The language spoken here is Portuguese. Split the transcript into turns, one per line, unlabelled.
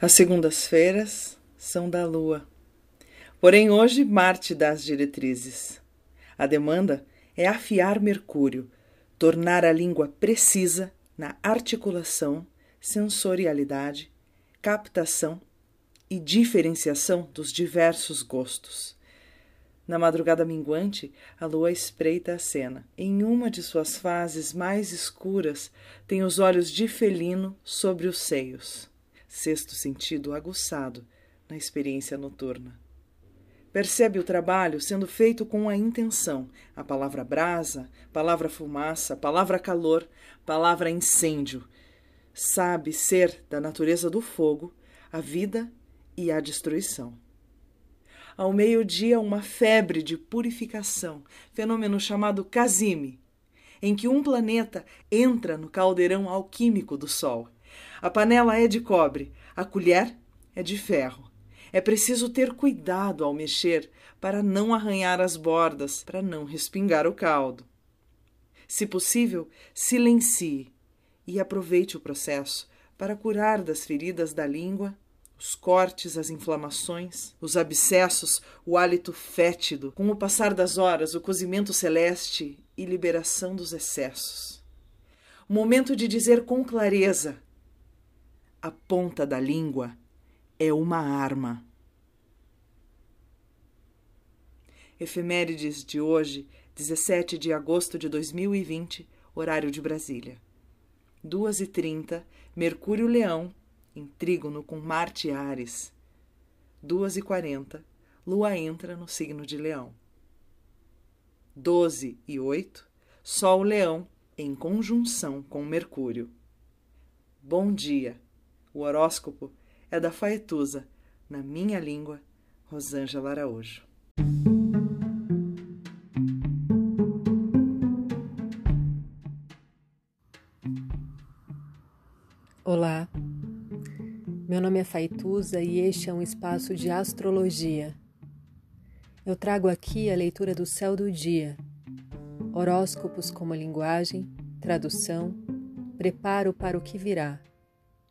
As segundas-feiras são da lua. Porém, hoje Marte dá as diretrizes. A demanda é afiar Mercúrio, tornar a língua precisa na articulação, sensorialidade, captação e diferenciação dos diversos gostos. Na madrugada minguante, a lua espreita a cena. Em uma de suas fases mais escuras, tem os olhos de felino sobre os seios sexto sentido aguçado na experiência noturna. Percebe o trabalho sendo feito com a intenção, a palavra brasa, palavra fumaça, palavra calor, palavra incêndio. Sabe ser da natureza do fogo a vida e a destruição. Ao meio-dia, uma febre de purificação, fenômeno chamado Casime, em que um planeta entra no caldeirão alquímico do Sol a panela é de cobre, a colher é de ferro. É preciso ter cuidado ao mexer para não arranhar as bordas, para não respingar o caldo. Se possível, silencie e aproveite o processo para curar das feridas da língua, os cortes, as inflamações, os abscessos, o hálito fétido, com o passar das horas, o cozimento celeste e liberação dos excessos. Momento de dizer com clareza: a ponta da língua é uma arma. Efemérides de hoje, 17 de agosto de 2020, horário de Brasília. 2h30, Mercúrio Leão, em trígono com Marte Ares. 2h40, Lua entra no signo de Leão. 12 e 8, Sol Leão em conjunção com Mercúrio. Bom dia! O horóscopo é da Faetusa, na minha língua, Rosângela Araújo.
Olá, meu nome é Faituza e este é um espaço de astrologia. Eu trago aqui a leitura do céu do dia, horóscopos como linguagem, tradução, preparo para o que virá